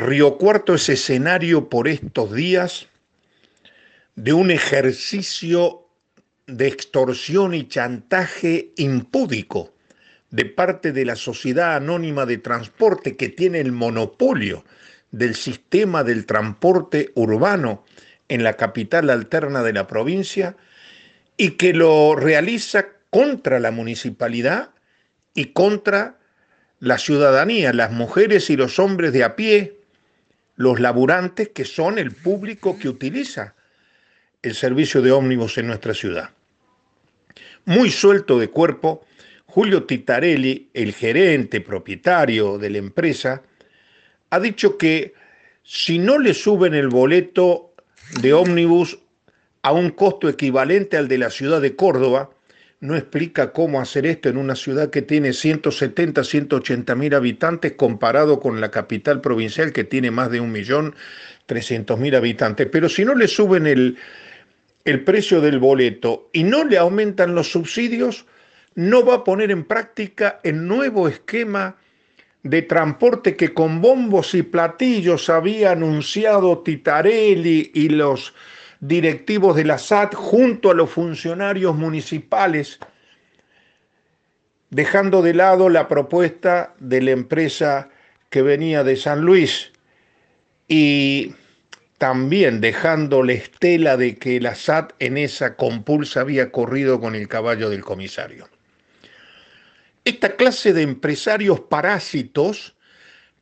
Río Cuarto es escenario por estos días de un ejercicio de extorsión y chantaje impúdico de parte de la Sociedad Anónima de Transporte que tiene el monopolio del sistema del transporte urbano en la capital alterna de la provincia y que lo realiza contra la municipalidad y contra la ciudadanía, las mujeres y los hombres de a pie, los laburantes que son el público que utiliza el servicio de ómnibus en nuestra ciudad. Muy suelto de cuerpo, Julio Titarelli, el gerente propietario de la empresa, ha dicho que si no le suben el boleto de ómnibus a un costo equivalente al de la ciudad de Córdoba, no explica cómo hacer esto en una ciudad que tiene 170, 180 mil habitantes comparado con la capital provincial que tiene más de un millón mil habitantes. Pero si no le suben el, el precio del boleto y no le aumentan los subsidios, no va a poner en práctica el nuevo esquema de transporte que con bombos y platillos había anunciado Titarelli y los directivos de la SAT junto a los funcionarios municipales, dejando de lado la propuesta de la empresa que venía de San Luis y también dejando la estela de que la SAT en esa compulsa había corrido con el caballo del comisario. Esta clase de empresarios parásitos,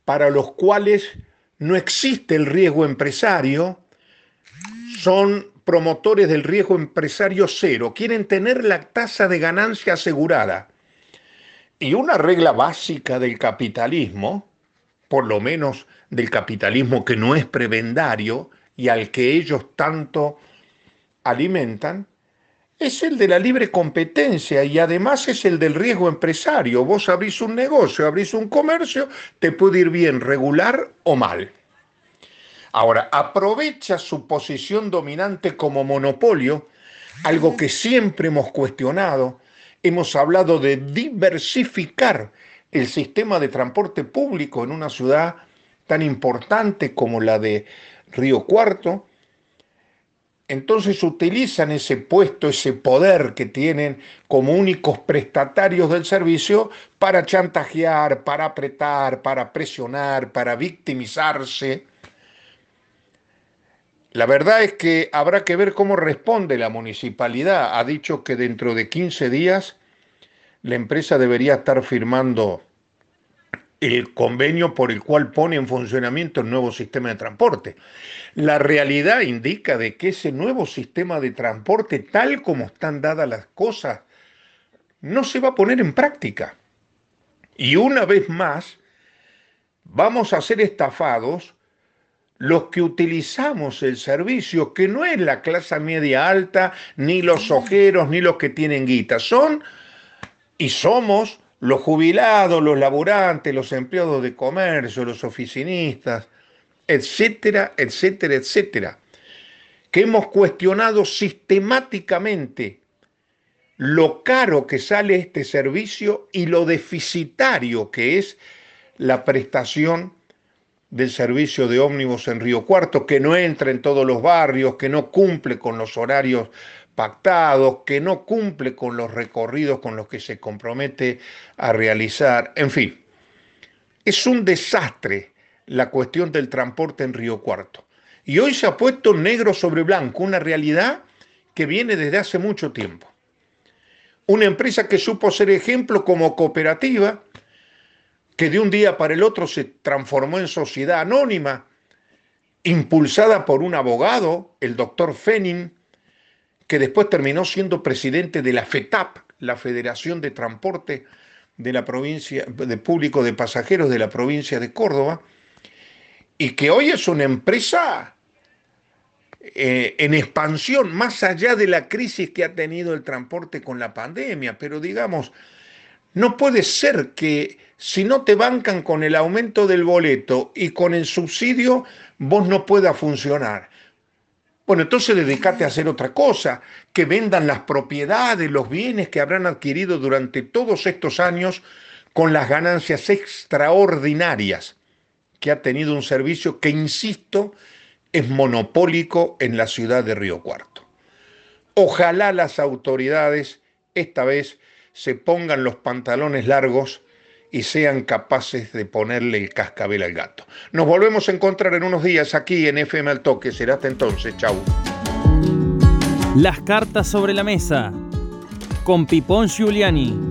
para los cuales no existe el riesgo empresario, son promotores del riesgo empresario cero, quieren tener la tasa de ganancia asegurada. Y una regla básica del capitalismo, por lo menos del capitalismo que no es prebendario y al que ellos tanto alimentan, es el de la libre competencia y además es el del riesgo empresario. Vos abrís un negocio, abrís un comercio, te puede ir bien, regular o mal. Ahora, aprovecha su posición dominante como monopolio, algo que siempre hemos cuestionado. Hemos hablado de diversificar el sistema de transporte público en una ciudad tan importante como la de Río Cuarto, entonces utilizan ese puesto, ese poder que tienen como únicos prestatarios del servicio para chantajear, para apretar, para presionar, para victimizarse. La verdad es que habrá que ver cómo responde la municipalidad. Ha dicho que dentro de 15 días la empresa debería estar firmando el convenio por el cual pone en funcionamiento el nuevo sistema de transporte. La realidad indica de que ese nuevo sistema de transporte, tal como están dadas las cosas, no se va a poner en práctica. Y una vez más, vamos a ser estafados los que utilizamos el servicio, que no es la clase media alta, ni los ojeros, ni los que tienen guita, son y somos los jubilados, los laburantes, los empleados de comercio, los oficinistas, etcétera, etcétera, etcétera, que hemos cuestionado sistemáticamente lo caro que sale este servicio y lo deficitario que es la prestación del servicio de ómnibus en Río Cuarto, que no entra en todos los barrios, que no cumple con los horarios pactados, que no cumple con los recorridos con los que se compromete a realizar. En fin, es un desastre la cuestión del transporte en Río Cuarto. Y hoy se ha puesto negro sobre blanco, una realidad que viene desde hace mucho tiempo. Una empresa que supo ser ejemplo como cooperativa, que de un día para el otro se transformó en sociedad anónima, impulsada por un abogado, el doctor Fenning, que después terminó siendo presidente de la FETAP, la Federación de Transporte de la provincia, de público de pasajeros de la provincia de Córdoba, y que hoy es una empresa eh, en expansión, más allá de la crisis que ha tenido el transporte con la pandemia, pero digamos, no puede ser que si no te bancan con el aumento del boleto y con el subsidio, vos no pueda funcionar. Bueno, entonces dedícate a hacer otra cosa, que vendan las propiedades, los bienes que habrán adquirido durante todos estos años con las ganancias extraordinarias que ha tenido un servicio que, insisto, es monopólico en la ciudad de Río Cuarto. Ojalá las autoridades esta vez se pongan los pantalones largos y sean capaces de ponerle el cascabel al gato. Nos volvemos a encontrar en unos días aquí en FM Al Toque. Será hasta entonces. Chau. Las cartas sobre la mesa con Pipón Giuliani.